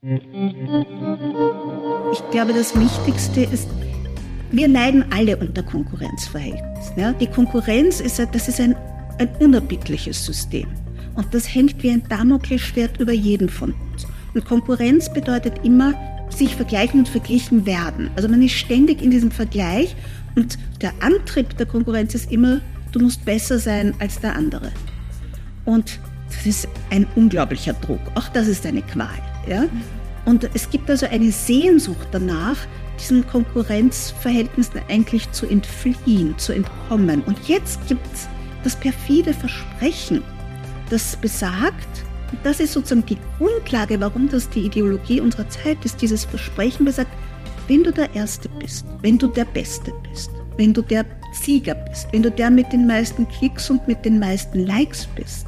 Ich glaube, das Wichtigste ist, wir leiden alle unter Konkurrenzverhältnissen. Ja? Die Konkurrenz ist, das ist ein, ein unerbittliches System. Und das hängt wie ein Damoklesschwert über jeden von uns. Und Konkurrenz bedeutet immer, sich vergleichen und verglichen werden. Also man ist ständig in diesem Vergleich und der Antrieb der Konkurrenz ist immer, du musst besser sein als der andere. Und das ist ein unglaublicher Druck. Auch das ist eine Qual. Ja? Und es gibt also eine Sehnsucht danach, diesen Konkurrenzverhältnissen eigentlich zu entfliehen, zu entkommen. Und jetzt gibt es das perfide Versprechen, das besagt, das ist sozusagen die Grundlage, warum das die Ideologie unserer Zeit ist, dieses Versprechen besagt, wenn du der Erste bist, wenn du der Beste bist, wenn du der Sieger bist, wenn du der mit den meisten Klicks und mit den meisten Likes bist,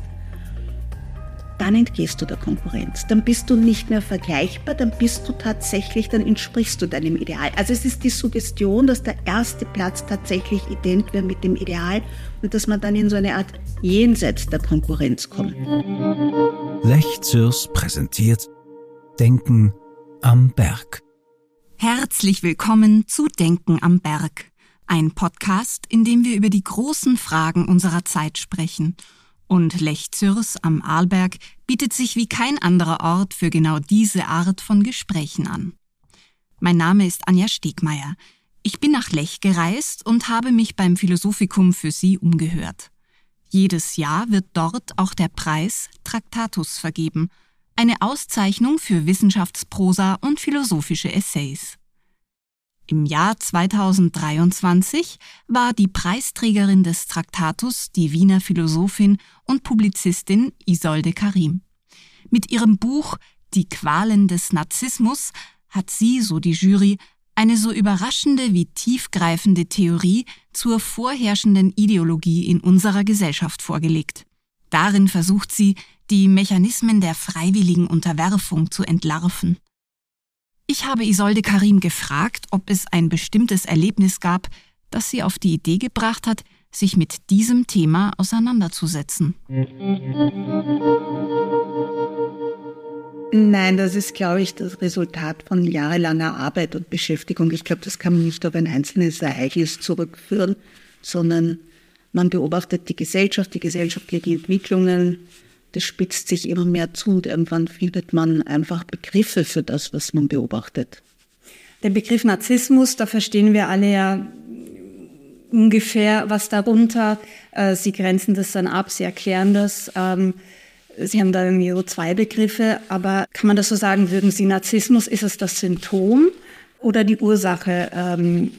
dann entgehst du der Konkurrenz. Dann bist du nicht mehr vergleichbar, dann bist du tatsächlich, dann entsprichst du deinem Ideal. Also es ist die Suggestion, dass der erste Platz tatsächlich ident wäre mit dem Ideal und dass man dann in so eine Art Jenseits der Konkurrenz kommt. Lech Zürs präsentiert Denken am Berg. Herzlich willkommen zu Denken am Berg, ein Podcast, in dem wir über die großen Fragen unserer Zeit sprechen – und Lech-Zürs am Arlberg bietet sich wie kein anderer Ort für genau diese Art von Gesprächen an. Mein Name ist Anja Stegmeier. Ich bin nach Lech gereist und habe mich beim Philosophikum für Sie umgehört. Jedes Jahr wird dort auch der Preis Traktatus vergeben, eine Auszeichnung für Wissenschaftsprosa und philosophische Essays. Im Jahr 2023 war die Preisträgerin des Traktatus die Wiener Philosophin und Publizistin Isolde Karim. Mit ihrem Buch Die Qualen des Narzissmus hat sie, so die Jury, eine so überraschende wie tiefgreifende Theorie zur vorherrschenden Ideologie in unserer Gesellschaft vorgelegt. Darin versucht sie, die Mechanismen der freiwilligen Unterwerfung zu entlarven. Ich habe Isolde Karim gefragt, ob es ein bestimmtes Erlebnis gab, das sie auf die Idee gebracht hat, sich mit diesem Thema auseinanderzusetzen. Nein, das ist, glaube ich, das Resultat von jahrelanger Arbeit und Beschäftigung. Ich glaube, das kann man nicht auf ein einzelnes Ereignis zurückführen, sondern man beobachtet die Gesellschaft, die gesellschaftlichen Entwicklungen, das spitzt sich immer mehr zu und irgendwann findet man einfach Begriffe für das, was man beobachtet. Der Begriff Narzissmus, da verstehen wir alle ja ungefähr was darunter. Äh, Sie grenzen das dann ab, Sie erklären das. Ähm, Sie haben da irgendwie so zwei Begriffe, aber kann man das so sagen, würden Sie Narzissmus, ist es das Symptom oder die Ursache ähm,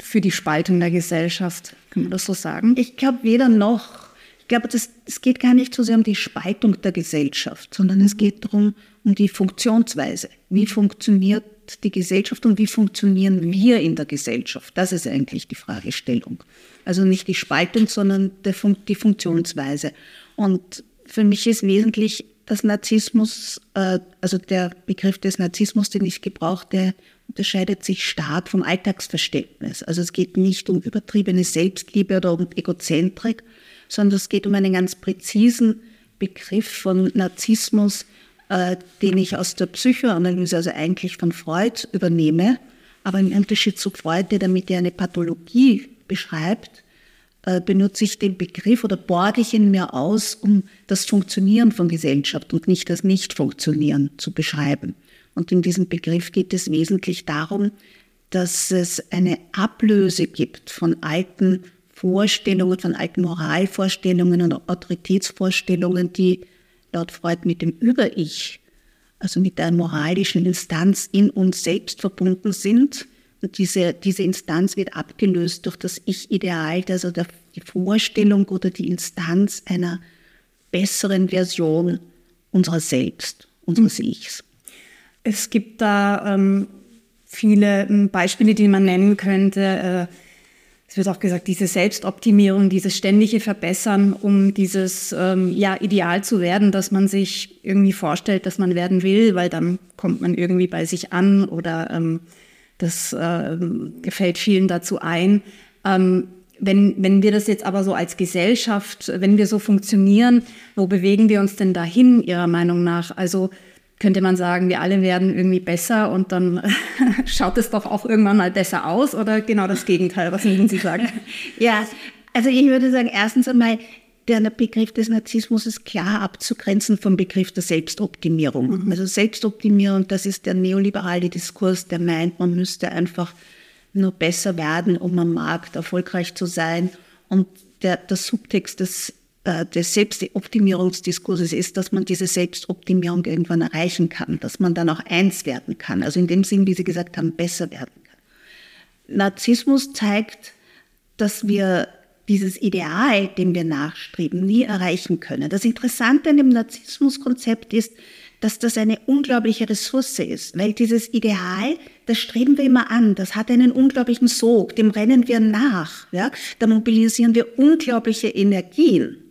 für die Spaltung der Gesellschaft? Kann man das so sagen? Ich glaube weder noch glaube, das, es geht gar nicht so sehr um die Spaltung der Gesellschaft, sondern es geht darum, um die Funktionsweise. Wie funktioniert die Gesellschaft und wie funktionieren wir in der Gesellschaft? Das ist eigentlich die Fragestellung. Also nicht die Spaltung, sondern die Funktionsweise. Und für mich ist wesentlich das Narzissmus, äh, also der Begriff des Narzissmus, den ich gebrauche, der unterscheidet sich stark vom Alltagsverständnis. Also es geht nicht um übertriebene Selbstliebe oder um Egozentrik, sondern es geht um einen ganz präzisen Begriff von Narzissmus, äh, den ich aus der Psychoanalyse, also eigentlich von Freud, übernehme. Aber im Unterschied zu Freud, der damit ja eine Pathologie beschreibt, äh, benutze ich den Begriff oder borge ich ihn mir aus, um das Funktionieren von Gesellschaft und nicht das Nicht-Funktionieren zu beschreiben. Und in diesem Begriff geht es wesentlich darum, dass es eine Ablöse gibt von alten Vorstellungen, von alten Moralvorstellungen und Autoritätsvorstellungen, die laut Freud mit dem Über-Ich, also mit der moralischen Instanz in uns selbst verbunden sind. Und diese, diese Instanz wird abgelöst durch das Ich-Ideal, also der, die Vorstellung oder die Instanz einer besseren Version unserer selbst, unseres mhm. Ichs. Es gibt da ähm, viele ähm, Beispiele, die man nennen könnte. Äh, es wird auch gesagt, diese Selbstoptimierung, dieses ständige Verbessern, um dieses ähm, ja, Ideal zu werden, dass man sich irgendwie vorstellt, dass man werden will, weil dann kommt man irgendwie bei sich an oder ähm, das äh, gefällt vielen dazu ein. Ähm, wenn, wenn wir das jetzt aber so als Gesellschaft, wenn wir so funktionieren, wo bewegen wir uns denn dahin, Ihrer Meinung nach? Also könnte man sagen, wir alle werden irgendwie besser und dann schaut es doch auch irgendwann mal besser aus oder genau das Gegenteil? Was würden Sie sagen? ja, also ich würde sagen, erstens einmal, der Begriff des Narzissmus ist klar abzugrenzen vom Begriff der Selbstoptimierung. Mhm. Also Selbstoptimierung, das ist der neoliberale Diskurs, der meint, man müsste einfach nur besser werden, um am Markt erfolgreich zu sein. Und der, der Subtext des, des Selbstoptimierungsdiskurses ist, dass man diese Selbstoptimierung irgendwann erreichen kann, dass man dann auch eins werden kann. Also in dem Sinn, wie Sie gesagt haben, besser werden kann. Narzissmus zeigt, dass wir dieses Ideal, dem wir nachstreben, nie erreichen können. Das Interessante an dem Narzissmuskonzept ist, dass das eine unglaubliche Ressource ist, weil dieses Ideal, das streben wir immer an, das hat einen unglaublichen Sog, dem rennen wir nach, ja? da mobilisieren wir unglaubliche Energien,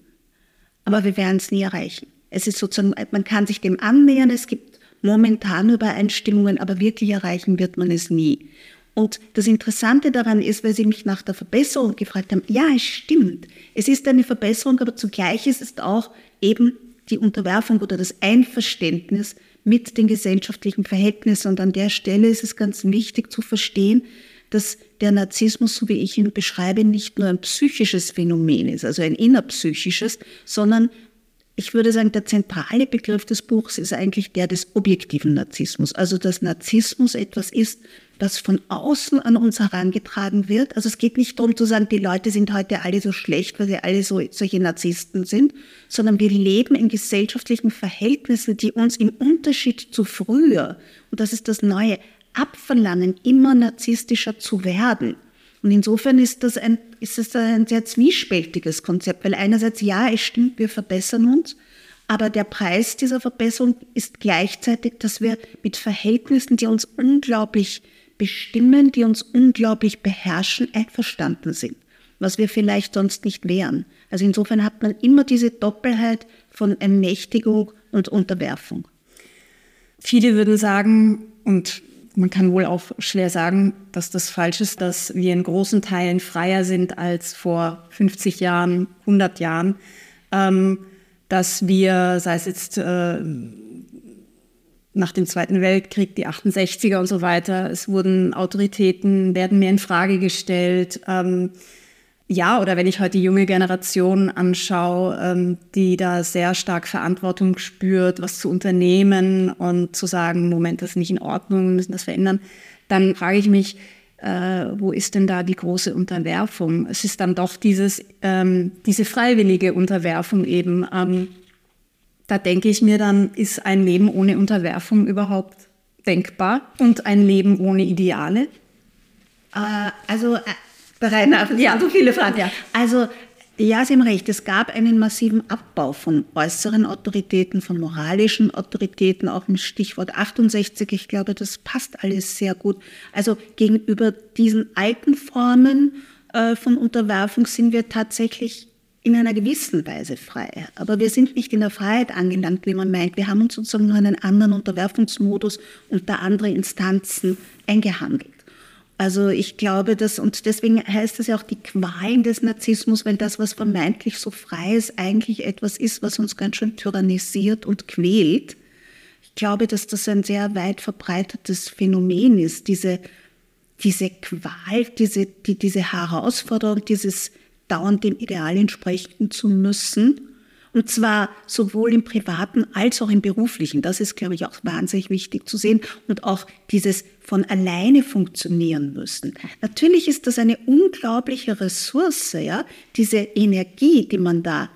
aber wir werden es nie erreichen. Es ist sozusagen, man kann sich dem annähern, es gibt momentan Übereinstimmungen, aber wirklich erreichen wird man es nie. Und das Interessante daran ist, weil Sie mich nach der Verbesserung gefragt haben, ja, es stimmt. Es ist eine Verbesserung, aber zugleich ist es auch eben die Unterwerfung oder das Einverständnis mit den gesellschaftlichen Verhältnissen. Und an der Stelle ist es ganz wichtig zu verstehen, dass der Narzissmus, so wie ich ihn beschreibe, nicht nur ein psychisches Phänomen ist, also ein innerpsychisches, sondern ich würde sagen, der zentrale Begriff des Buchs ist eigentlich der des objektiven Narzissmus. Also dass Narzissmus etwas ist, das von außen an uns herangetragen wird. Also es geht nicht darum zu sagen, die Leute sind heute alle so schlecht, weil sie alle so solche Narzissten sind, sondern wir leben in gesellschaftlichen Verhältnissen, die uns im Unterschied zu früher, und das ist das Neue, abverlangen, immer narzisstischer zu werden. Und insofern ist das ein, ist das ein sehr zwiespältiges Konzept, weil einerseits ja, es stimmt, wir verbessern uns, aber der Preis dieser Verbesserung ist gleichzeitig, dass wir mit Verhältnissen, die uns unglaublich bestimmen, die uns unglaublich beherrschen, einverstanden sind, was wir vielleicht sonst nicht wären. Also insofern hat man immer diese Doppelheit von Ermächtigung und Unterwerfung. Viele würden sagen, und man kann wohl auch schwer sagen, dass das falsch ist, dass wir in großen Teilen freier sind als vor 50 Jahren, 100 Jahren, ähm, dass wir, sei es jetzt äh, nach dem Zweiten Weltkrieg, die 68er und so weiter, es wurden Autoritäten, werden mehr in Frage gestellt. Ähm, ja, oder wenn ich heute die junge Generation anschaue, ähm, die da sehr stark Verantwortung spürt, was zu unternehmen und zu sagen, Moment, das ist nicht in Ordnung, wir müssen das verändern, dann frage ich mich, äh, wo ist denn da die große Unterwerfung? Es ist dann doch dieses, ähm, diese freiwillige Unterwerfung eben. Ähm, da denke ich mir dann, ist ein Leben ohne Unterwerfung überhaupt denkbar und ein Leben ohne Ideale? Äh, also äh, Rainer, ja, so viele Fragen. Ja. Also ja, Sie haben recht. Es gab einen massiven Abbau von äußeren Autoritäten, von moralischen Autoritäten, auch mit Stichwort 68. Ich glaube, das passt alles sehr gut. Also gegenüber diesen alten Formen äh, von Unterwerfung sind wir tatsächlich in einer gewissen Weise frei. Aber wir sind nicht in der Freiheit angelangt, wie man meint. Wir haben uns sozusagen nur einen anderen Unterwerfungsmodus unter andere Instanzen eingehandelt. Also ich glaube, dass, und deswegen heißt es ja auch die Qualen des Narzissmus, weil das, was vermeintlich so frei ist, eigentlich etwas ist, was uns ganz schön tyrannisiert und quält. Ich glaube, dass das ein sehr weit verbreitetes Phänomen ist, diese, diese Qual, diese, die, diese Herausforderung, dieses dauernd dem Ideal entsprechen zu müssen und zwar sowohl im privaten als auch im beruflichen. Das ist, glaube ich, auch wahnsinnig wichtig zu sehen. Und auch dieses von alleine funktionieren müssen. Natürlich ist das eine unglaubliche Ressource, ja, diese Energie, die man da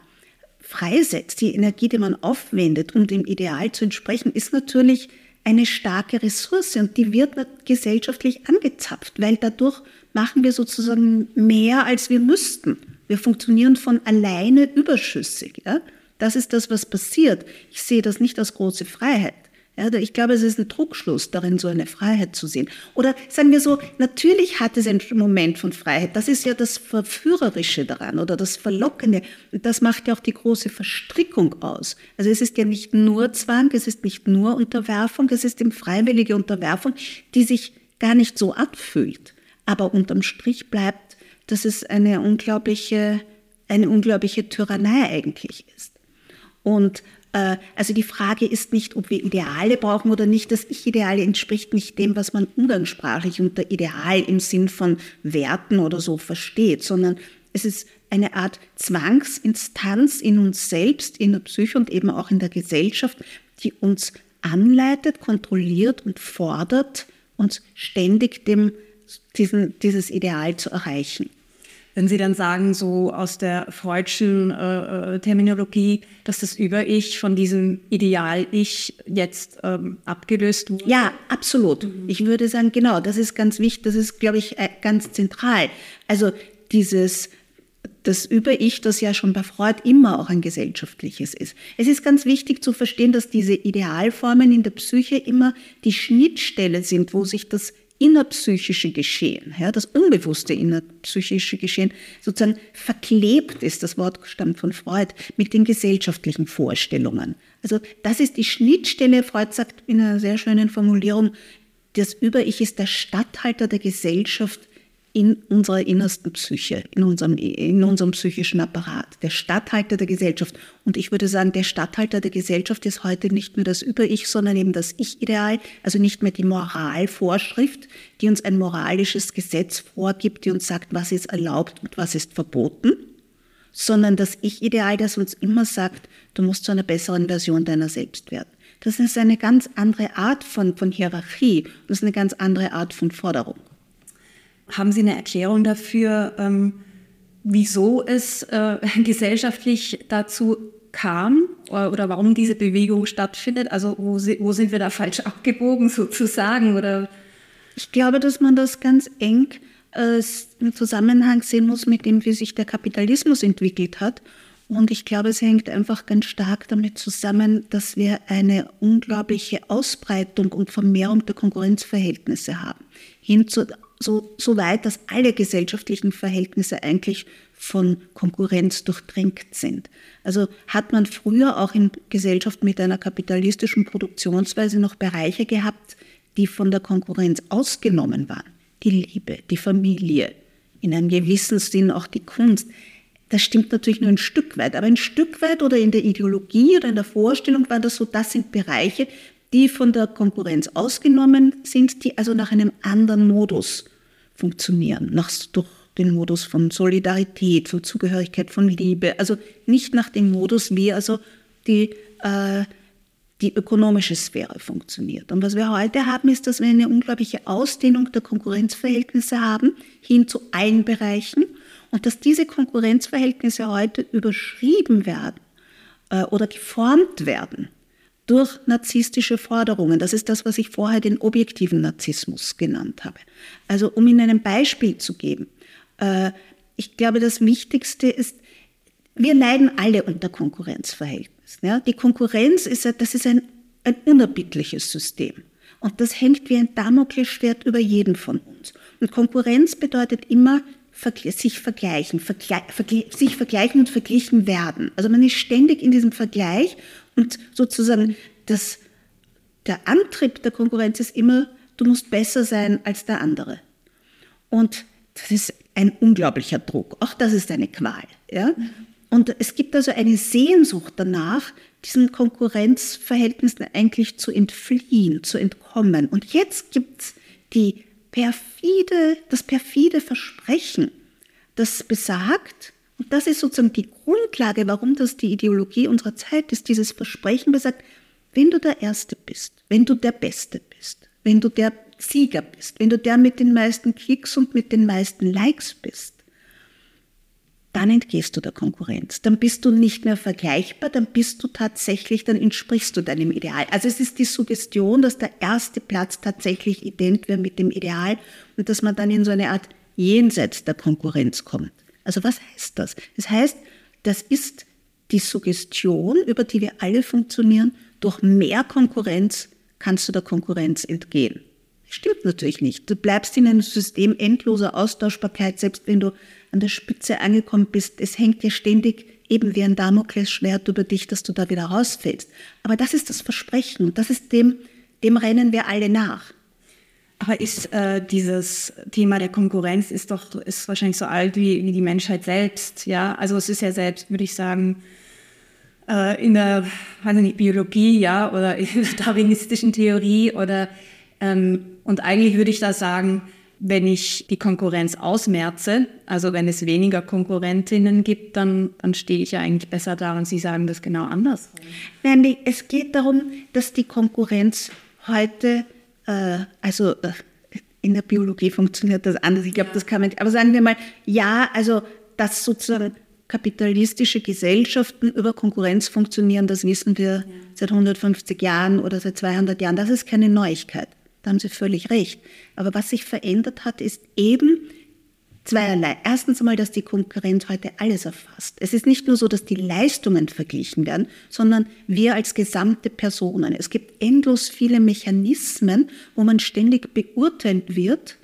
freisetzt, die Energie, die man aufwendet, um dem Ideal zu entsprechen, ist natürlich eine starke Ressource und die wird gesellschaftlich angezapft, weil dadurch machen wir sozusagen mehr, als wir müssten. Wir funktionieren von alleine überschüssig. Ja? Das ist das, was passiert. Ich sehe das nicht als große Freiheit. Ja, ich glaube, es ist ein Druckschluss darin, so eine Freiheit zu sehen. Oder sagen wir so, natürlich hat es einen Moment von Freiheit. Das ist ja das Verführerische daran oder das Verlockende. Das macht ja auch die große Verstrickung aus. Also es ist ja nicht nur Zwang, es ist nicht nur Unterwerfung, es ist eben freiwillige Unterwerfung, die sich gar nicht so anfühlt. Aber unterm Strich bleibt dass es eine unglaubliche, eine unglaubliche Tyrannei eigentlich ist. Und Äh, also die Frage ist nicht, ob wir Ideale brauchen oder nicht. Das Ich-Ideale entspricht nicht dem, was man umgangssprachlich unter Ideal im Sinn von Werten oder so versteht, sondern es ist eine Art Zwangsinstanz in uns selbst, in der Psyche und eben auch in der Gesellschaft, die uns anleitet, kontrolliert und fordert, uns ständig dem, diesen, dieses Ideal zu erreichen. Wenn Sie dann sagen, so aus der freudschen äh, äh, Terminologie, dass das Über-Ich von diesem Ideal-Ich jetzt ähm, abgelöst wurde? Ja, absolut. Mhm. Ich würde sagen, genau, das ist ganz wichtig, das ist, glaube ich, äh, ganz zentral. Also dieses das Über-Ich, das ja schon bei Freud immer auch ein gesellschaftliches ist. Es ist ganz wichtig zu verstehen, dass diese Idealformen in der Psyche immer die Schnittstelle sind, wo sich das innerpsychische Geschehen, ja, das unbewusste innerpsychische Geschehen sozusagen verklebt ist, das Wort stammt von Freud, mit den gesellschaftlichen Vorstellungen. Also das ist die Schnittstelle, Freud sagt in einer sehr schönen Formulierung, das Über-Ich ist der Statthalter der Gesellschaft in unserer innersten Psyche, in unserem, in unserem psychischen Apparat, der Statthalter der Gesellschaft. Und ich würde sagen, der Statthalter der Gesellschaft ist heute nicht mehr das Über-Ich, sondern eben das Ich-Ideal, also nicht mehr die Moralvorschrift, die uns ein moralisches Gesetz vorgibt, die uns sagt, was ist erlaubt und was ist verboten, sondern das Ich-Ideal, das uns immer sagt, du musst zu einer besseren Version deiner selbst werden. Das ist eine ganz andere Art von, von Hierarchie, das ist eine ganz andere Art von Forderung. Haben Sie eine Erklärung dafür, ähm, wieso es äh, gesellschaftlich dazu kam oder, oder, warum diese Bewegung stattfindet? Also wo, wo sind wir da falsch abgebogen sozusagen? Oder? Ich glaube, dass man das ganz eng äh, im Zusammenhang sehen muss mit dem, wie sich der Kapitalismus entwickelt hat. Und ich glaube, es hängt einfach ganz stark damit zusammen, dass wir eine unglaubliche Ausbreitung und Vermehrung der Konkurrenzverhältnisse haben. Hin zu so, so weit, dass alle gesellschaftlichen Verhältnisse eigentlich von Konkurrenz durchdrängt sind. Also hat man früher auch in Gesellschaft mit einer kapitalistischen Produktionsweise noch Bereiche gehabt, die von der Konkurrenz ausgenommen waren. Die Liebe, die Familie, in einem gewissen Sinn auch die Kunst. Das stimmt natürlich nur ein Stück weit, aber ein Stück weit oder in der Ideologie oder in der Vorstellung war das so, das sind Bereiche, die von der Konkurrenz ausgenommen sind, die also nach einem anderen Modus funktionieren, nach, durch den Modus von Solidarität, von Zugehörigkeit, von Liebe, also nicht nach dem Modus, wie also die, äh, die ökonomische Sphäre funktioniert. Und was wir heute haben, ist, dass wir eine unglaubliche Ausdehnung der Konkurrenzverhältnisse haben, hin zu allen Bereichen, und dass diese Konkurrenzverhältnisse heute überschrieben werden äh, oder geformt werden durch narzisstische Forderungen. Das ist das, was ich vorher den objektiven Narzissmus genannt habe. Also um Ihnen ein Beispiel zu geben. Äh, ich glaube, das Wichtigste ist, wir leiden alle unter Konkurrenzverhältnissen. Die Konkurrenz ist, das ist ein, ein unerbittliches System. Und das hängt wie ein Damoklesschwert über jeden von uns. Und Konkurrenz bedeutet immer sich vergleichen, sich vergleichen und verglichen werden. Also man ist ständig in diesem Vergleich und sozusagen das, der Antrieb der Konkurrenz ist immer, du musst besser sein als der andere. Und das ist ein unglaublicher Druck. Auch das ist eine Qual. Ja? Und es gibt also eine Sehnsucht danach, diesen Konkurrenzverhältnissen eigentlich zu entfliehen, zu entkommen. Und jetzt gibt es perfide, das perfide Versprechen, das besagt, und das ist sozusagen die Grundlage, warum das die Ideologie unserer Zeit ist, dieses Versprechen besagt, wenn du der Erste bist, wenn du der Beste bist, wenn du der Sieger bist, wenn du der mit den meisten Klicks und mit den meisten Likes bist, dann entgehst du der Konkurrenz. Dann bist du nicht mehr vergleichbar, dann bist du tatsächlich, dann entsprichst du deinem Ideal. Also es ist die Suggestion, dass der erste Platz tatsächlich ident wäre mit dem Ideal und dass man dann in so eine Art Jenseits der Konkurrenz kommt. Also was heißt das? Das heißt, das ist die Suggestion, über die wir alle funktionieren. Durch mehr Konkurrenz kannst du der Konkurrenz entgehen. Stimmt natürlich nicht. Du bleibst in einem System endloser Austauschbarkeit, selbst wenn du an der Spitze angekommen bist. Es hängt dir ständig eben wie ein Damoklesschwert über dich, dass du da wieder rausfällst. Aber das ist das Versprechen und das ist dem, dem rennen wir alle nach. Aber ist äh, dieses Thema der Konkurrenz ist doch ist wahrscheinlich so alt wie, wie die Menschheit selbst, ja? Also es ist ja selbst, würde ich sagen, äh, in der weiß nicht, Biologie, ja, oder in der darwinistischen Theorie oder ähm, und eigentlich würde ich da sagen, wenn ich die Konkurrenz ausmerze, also wenn es weniger Konkurrentinnen gibt, dann, dann stehe ich ja eigentlich besser da und Sie sagen das genau anders. Nein, es geht darum, dass die Konkurrenz heute, also äh, in der Biologie funktioniert das anders. Ich glaube, das kann man nicht. Aber sagen wir mal, ja, also dass sozusagen kapitalistische Gesellschaften über Konkurrenz funktionieren, das wissen wir ja. seit 150 Jahren oder seit 200 Jahren. Das ist keine Neuigkeit. Da haben Sie völlig recht. Aber was sich verändert hat, ist eben zweierlei. Erstens einmal, dass die Konkurrenz heute alles erfasst. Es ist nicht nur so, dass die Leistungen verglichen werden, sondern wir als gesamte Personen. Es gibt endlos viele Mechanismen, wo man ständig beurteilt wird,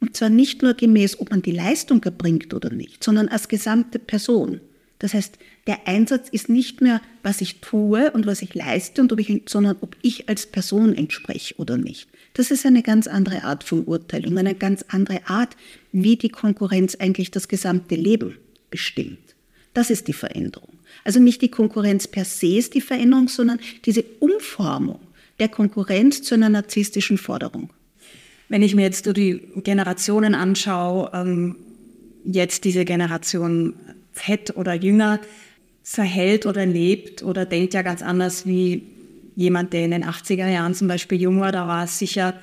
und zwar nicht nur gemäß, ob man die Leistung erbringt oder nicht, sondern als gesamte Person. Das heißt, der Einsatz ist nicht mehr, was ich tue und was ich leiste, und ob ich, sondern ob ich als Person entspreche oder nicht. Das ist eine ganz andere Art von Urteil und eine ganz andere Art, wie die Konkurrenz eigentlich das gesamte Leben bestimmt. Das ist die Veränderung. Also nicht die Konkurrenz per se ist die Veränderung, sondern diese Umformung der Konkurrenz zu einer narzisstischen Forderung. Wenn ich mir jetzt die Generationen anschaue, ähm, jetzt diese Generation Z oder jünger, verhält oder lebt oder denkt ja ganz anders wie jemand, der in den 80er Jahren zum Beispiel jung war, da war es sicher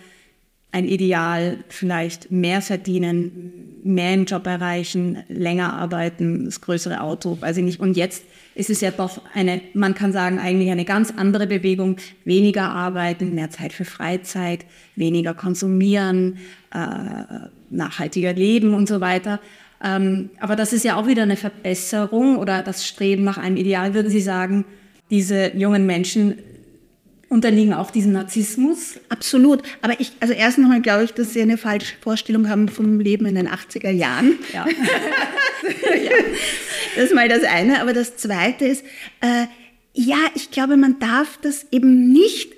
ein Ideal, vielleicht mehr verdienen, mehr im Job erreichen, länger arbeiten, das größere Auto, weiß ich nicht. Und jetzt ist es ja doch eine, man kann sagen, eigentlich eine ganz andere Bewegung. Weniger arbeiten, mehr Zeit für Freizeit, weniger konsumieren, äh, nachhaltiger leben und so weiter. Ähm, aber das ist ja auch wieder eine Verbesserung oder das Streben nach einem Ideal, würden Sie sagen, diese jungen Menschen unterliegen auch diesem Narzissmus? Absolut. Aber ich, also erst einmal glaube ich, dass Sie eine falsche Vorstellung haben vom Leben in den 80er Jahren. Ja. ja. Das ist mal das eine. Aber das zweite ist, äh, ja, ich glaube, man darf das eben nicht,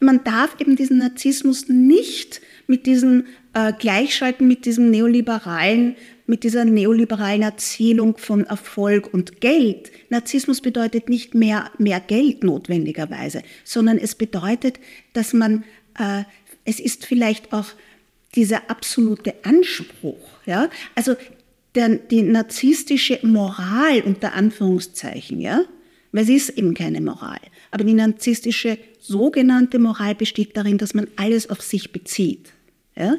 man darf eben diesen Narzissmus nicht mit diesem äh, Gleichschalten, mit diesem neoliberalen mit dieser neoliberalen Erzählung von Erfolg und Geld. Narzissmus bedeutet nicht mehr, mehr Geld notwendigerweise, sondern es bedeutet, dass man, äh, es ist vielleicht auch dieser absolute Anspruch. Ja? Also der, die narzisstische Moral unter Anführungszeichen, ja, weil sie ist eben keine Moral. Aber die narzisstische sogenannte Moral besteht darin, dass man alles auf sich bezieht. Ja?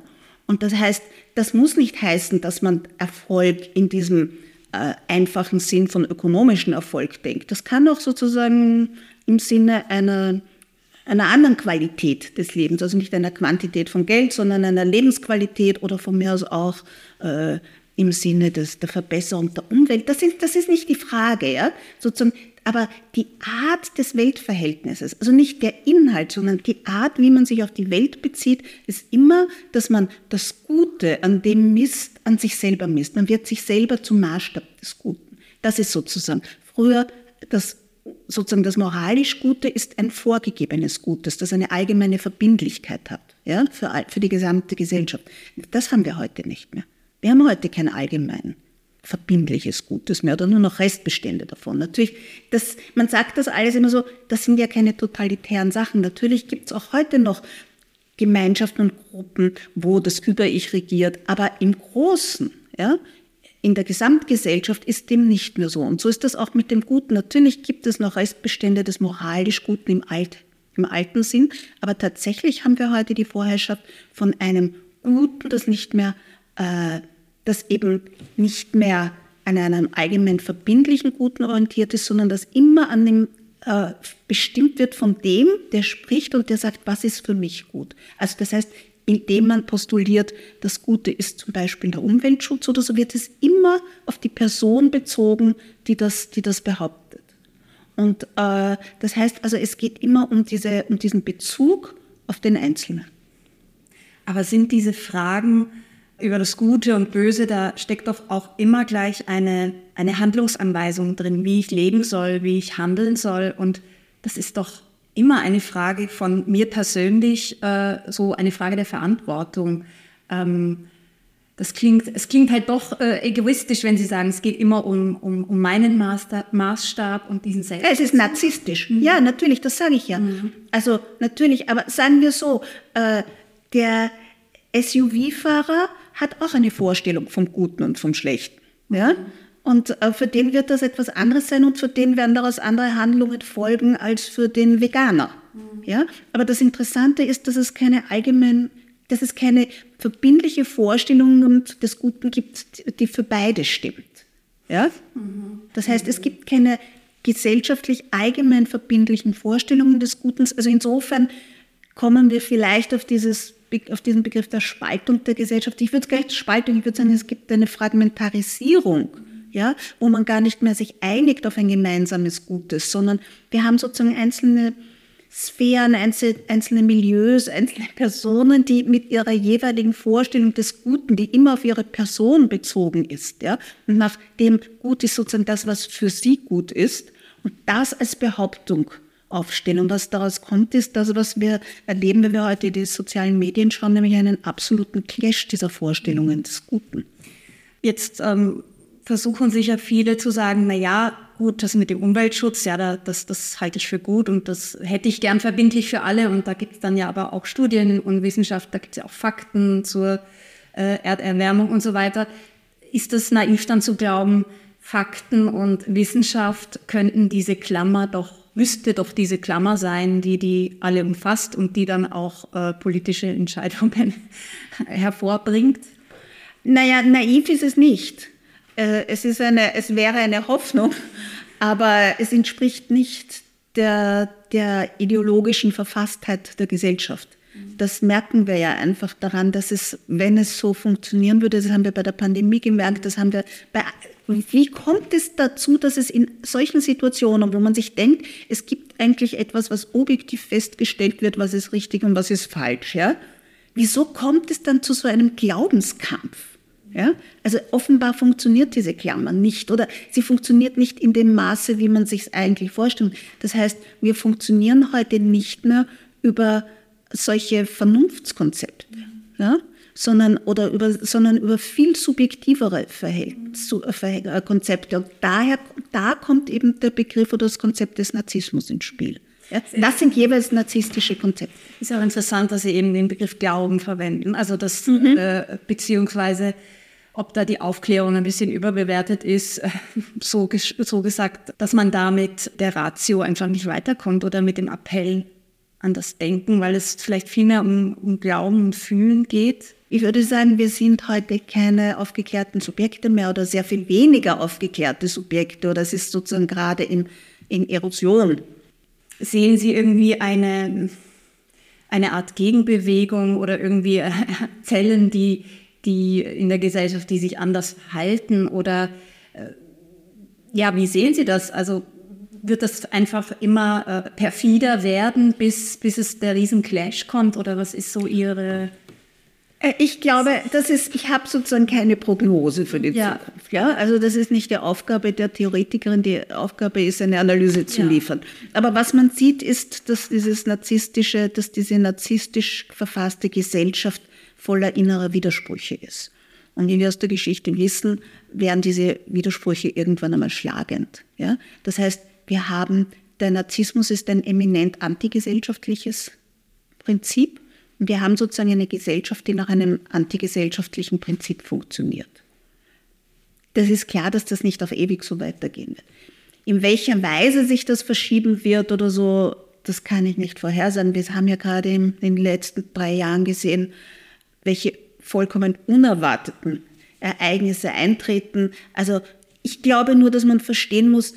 Und das heißt, das muss nicht heißen, dass man Erfolg in diesem äh, einfachen Sinn von ökonomischen Erfolg denkt. Das kann auch sozusagen im Sinne einer, einer anderen Qualität des Lebens, also nicht einer Quantität von Geld, sondern einer Lebensqualität oder von mir aus auch äh, im Sinne des, der Verbesserung der Umwelt. Das ist, das ist nicht die Frage. Ja? Sozusagen aber die Art des Weltverhältnisses, also nicht der Inhalt, sondern die Art, wie man sich auf die Welt bezieht, ist immer, dass man das Gute an dem misst, an sich selber misst. Man wird sich selber zum Maßstab des Guten. Das ist sozusagen früher das sozusagen das moralisch Gute ist ein vorgegebenes Gutes, das eine allgemeine Verbindlichkeit hat, ja, für, für die gesamte Gesellschaft. Das haben wir heute nicht mehr. Wir haben heute kein allgemein verbindliches Gutes mehr oder nur noch Restbestände davon. Natürlich, das, man sagt das alles immer so, das sind ja keine totalitären Sachen. Natürlich gibt es auch heute noch Gemeinschaften und Gruppen, wo das Über-Ich regiert, aber im Großen, ja, in der Gesamtgesellschaft ist dem nicht mehr so. Und so ist das auch mit dem Guten. Natürlich gibt es noch Restbestände des moralisch Guten im, Alt, im alten Sinn, aber tatsächlich haben wir heute die Vorherrschaft von einem Guten, das nicht mehr äh, das eben nicht mehr an einem allgemein verbindlichen Guten orientiert ist, sondern das immer an dem äh, bestimmt wird von dem, der spricht und der sagt, was ist für mich gut. Also das heißt, indem man postuliert, das Gute ist zum Beispiel der Umweltschutz oder so, wird es immer auf die Person bezogen, die das, die das behauptet. Und äh, das heißt also, es geht immer um, diese, um diesen Bezug auf den Einzelnen. Aber sind diese Fragen über das Gute und Böse, da steckt doch auch immer gleich eine, eine Handlungsanweisung drin, wie ich leben soll, wie ich handeln soll. Und das ist doch immer eine Frage von mir persönlich, äh, so eine Frage der Verantwortung. Ähm, das klingt, es klingt halt doch äh, egoistisch, wenn Sie sagen, es geht immer um, um, um meinen Master, Maßstab und diesen Selbst. Ja, es ist narzisstisch. Mhm. Ja, natürlich, das sage ich ja. Mhm. Also natürlich, aber sagen wir so, äh, der SUV-Fahrer hat auch eine Vorstellung vom Guten und vom Schlechten. Ja? Und äh, für den wird das etwas anderes sein und für den werden daraus andere Handlungen folgen als für den Veganer. Mhm. Ja? Aber das Interessante ist, dass es keine allgemein dass es keine verbindliche Vorstellung des Guten gibt, die für beide stimmt. Ja? Das heißt, es gibt keine gesellschaftlich allgemein verbindlichen Vorstellungen des Guten. Also insofern kommen wir vielleicht auf, dieses, auf diesen Begriff der Spaltung der Gesellschaft. Ich würde es gar Spaltung, ich würde sagen, es gibt eine Fragmentarisierung, ja, wo man gar nicht mehr sich einigt auf ein gemeinsames Gutes, sondern wir haben sozusagen einzelne Sphären, einzelne Milieus, einzelne Personen, die mit ihrer jeweiligen Vorstellung des Guten, die immer auf ihre Person bezogen ist, ja, und nach dem Gut ist sozusagen das, was für sie gut ist, und das als Behauptung aufstellen. Und was daraus kommt, ist das, was wir erleben, wenn wir heute die sozialen Medien schauen, nämlich einen absoluten Clash dieser Vorstellungen des Guten. Jetzt ähm, versuchen sicher viele zu sagen, na ja, gut, das mit dem Umweltschutz, ja, da, das, das halte ich für gut und das hätte ich gern verbindlich für alle. Und da gibt es dann ja aber auch Studien und Wissenschaft, da gibt es ja auch Fakten zur äh, Erderwärmung und so weiter. Ist das naiv dann zu glauben, Fakten und Wissenschaft könnten diese Klammer doch, müsste doch diese Klammer sein, die die alle umfasst und die dann auch äh, politische Entscheidungen hervorbringt? Naja, naiv ist es nicht. Äh, es, ist eine, es wäre eine Hoffnung, aber es entspricht nicht der, der ideologischen Verfasstheit der Gesellschaft. Das merken wir ja einfach daran, dass es, wenn es so funktionieren würde, das haben wir bei der Pandemie gemerkt, das haben wir bei, wie kommt es dazu, dass es in solchen Situationen, wo man sich denkt, es gibt eigentlich etwas, was objektiv festgestellt wird, was ist richtig und was ist falsch, ja? Wieso kommt es dann zu so einem Glaubenskampf? Ja? Also offenbar funktioniert diese Klammer nicht oder sie funktioniert nicht in dem Maße, wie man sich es eigentlich vorstellt. Das heißt, wir funktionieren heute nicht mehr über solche Vernunftskonzepte, ja? sondern, oder über, sondern über viel subjektivere äh, Konzepte. Und daher, da kommt eben der Begriff oder das Konzept des Narzissmus ins Spiel. Ja, das sind jeweils narzisstische Konzepte. Ist auch interessant, dass Sie eben den Begriff Glauben verwenden. Also das mhm. äh, beziehungsweise ob da die Aufklärung ein bisschen überbewertet ist, so, so gesagt, dass man damit der Ratio einfach nicht weiterkommt oder mit dem Appell an das Denken, weil es vielleicht viel mehr um, um Glauben und Fühlen geht. Ich würde sagen, wir sind heute keine aufgeklärten Subjekte mehr oder sehr viel weniger aufgeklärte Subjekte oder es ist sozusagen gerade in, in Erosion. Sehen Sie irgendwie eine, eine Art Gegenbewegung oder irgendwie Zellen, die die in der Gesellschaft, die sich anders halten? Oder äh, ja, wie sehen Sie das? Also wird das einfach immer äh, perfider werden, bis, bis es der Riesenclash kommt? Oder was ist so Ihre... Äh, ich glaube, das ist, ich habe sozusagen keine Prognose für die ja. Zukunft. Ja? Also das ist nicht die Aufgabe der Theoretikerin, die Aufgabe ist, eine Analyse zu ja. liefern. Aber was man sieht, ist, dass dieses narzisstische, dass diese narzisstisch verfasste Gesellschaft voller innerer Widersprüche ist. Und wie wir aus der Geschichte wissen, werden diese Widersprüche irgendwann einmal schlagend. Ja? Das heißt, wir haben, der Narzissmus ist ein eminent antigesellschaftliches Prinzip. Und wir haben sozusagen eine Gesellschaft, die nach einem antigesellschaftlichen Prinzip funktioniert. Das ist klar, dass das nicht auf ewig so weitergehen wird. In welcher Weise sich das verschieben wird oder so, das kann ich nicht vorhersagen. Wir haben ja gerade in den letzten drei Jahren gesehen, welche vollkommen unerwarteten Ereignisse eintreten. Also ich glaube nur, dass man verstehen muss,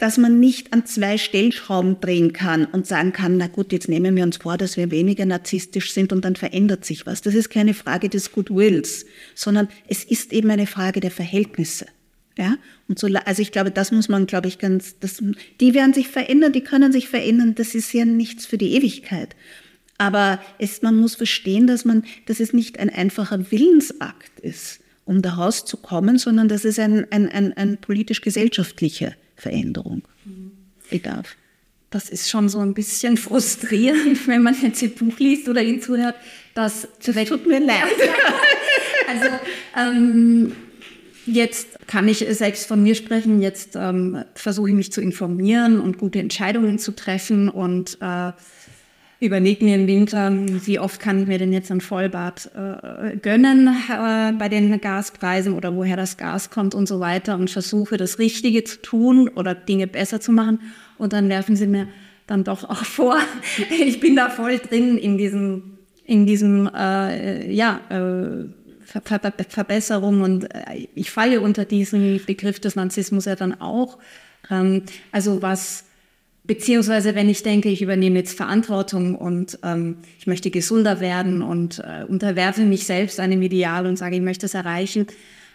dass man nicht an zwei Stellschrauben drehen kann und sagen kann, na gut, jetzt nehmen wir uns vor, dass wir weniger narzisstisch sind und dann verändert sich was. Das ist keine Frage des Goodwills, sondern es ist eben eine Frage der Verhältnisse. Ja? Und so, also ich glaube, das muss man, glaube ich, ganz, das, die werden sich verändern, die können sich verändern, das ist ja nichts für die Ewigkeit. Aber es, man muss verstehen, dass, man, dass es nicht ein einfacher Willensakt ist, um da rauszukommen, sondern dass es eine ein, ein, ein politisch-gesellschaftliche Veränderung bedarf. Das ist schon so ein bisschen frustrierend, wenn man jetzt Ihr Buch liest oder ihn zuhört. Dass das tut mir leid. Also ähm, jetzt kann ich selbst von mir sprechen. Jetzt ähm, versuche ich mich zu informieren und gute Entscheidungen zu treffen und äh, überlege mir im Winter, wie oft kann ich mir denn jetzt ein Vollbad äh, gönnen äh, bei den Gaspreisen oder woher das Gas kommt und so weiter und versuche das Richtige zu tun oder Dinge besser zu machen. Und dann werfen sie mir dann doch auch vor, ich bin da voll drin in diesem, in diesem äh, ja, äh, Ver Ver Verbesserung und äh, ich falle unter diesen Begriff des Narzissmus ja dann auch. Ähm, also was Beziehungsweise wenn ich denke, ich übernehme jetzt Verantwortung und ähm, ich möchte gesunder werden und äh, unterwerfe mich selbst einem Ideal und sage, ich möchte es erreichen.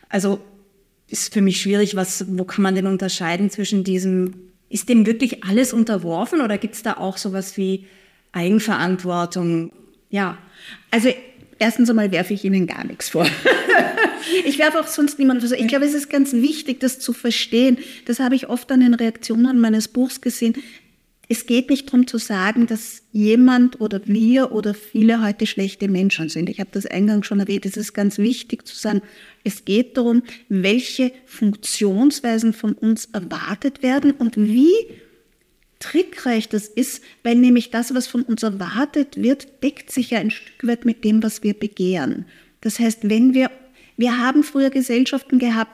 Also ist für mich schwierig, was, wo kann man denn unterscheiden zwischen diesem, ist dem wirklich alles unterworfen oder gibt es da auch sowas wie Eigenverantwortung? Ja, also erstens einmal werfe ich Ihnen gar nichts vor. ich werfe auch sonst niemanden vor. Ich glaube, es ist ganz wichtig, das zu verstehen. Das habe ich oft an den Reaktionen meines Buchs gesehen es geht nicht darum zu sagen, dass jemand oder wir oder viele heute schlechte Menschen sind. Ich habe das eingangs schon erwähnt. Es ist ganz wichtig zu sagen, es geht darum, welche Funktionsweisen von uns erwartet werden und wie trickreich das ist, weil nämlich das, was von uns erwartet wird, deckt sich ja ein Stück weit mit dem, was wir begehren. Das heißt, wenn wir, wir haben früher Gesellschaften gehabt,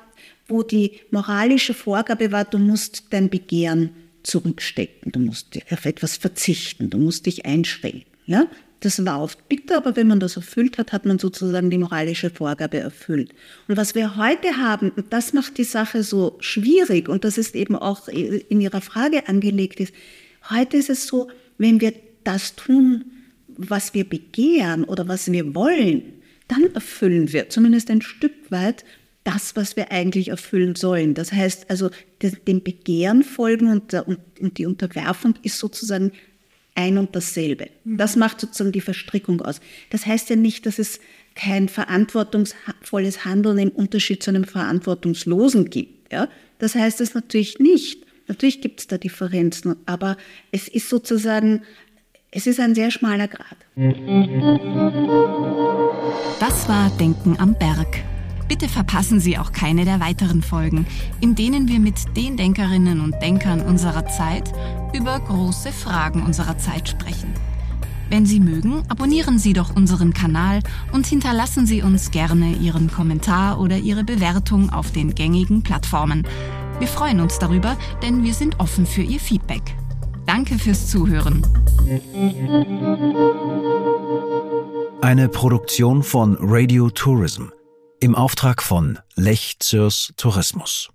wo die moralische Vorgabe war, du musst dein Begehren zurückstecken, du musst auf etwas verzichten, du musst dich einschränken. Ja? Das war oft bitter, aber wenn man das erfüllt hat, hat man sozusagen die moralische Vorgabe erfüllt. Und was wir heute haben, und das macht die Sache so schwierig, und das ist eben auch in Ihrer Frage angelegt ist, heute ist es so, wenn wir das tun, was wir begehren oder was wir wollen, dann erfüllen wir zumindest ein Stück weit das, was wir eigentlich erfüllen sollen. Das heißt also, dem Begehren folgen und, und die Unterwerfung ist sozusagen ein und dasselbe. Mhm. Das macht sozusagen die Verstrickung aus. Das heißt ja nicht, dass es kein verantwortungsvolles Handeln im Unterschied zu einem verantwortungslosen gibt. Ja? Das heißt es natürlich nicht. Natürlich gibt es da Differenzen, aber es ist sozusagen, es ist ein sehr schmaler Grad. Das war Denken am Berg Bitte verpassen Sie auch keine der weiteren Folgen, in denen wir mit den Denkerinnen und Denkern unserer Zeit über große Fragen unserer Zeit sprechen. Wenn Sie mögen, abonnieren Sie doch unseren Kanal und hinterlassen Sie uns gerne Ihren Kommentar oder Ihre Bewertung auf den gängigen Plattformen. Wir freuen uns darüber, denn wir sind offen für Ihr Feedback. Danke fürs Zuhören. Eine Produktion von Radio Tourism im Auftrag von Lech Zürs Tourismus.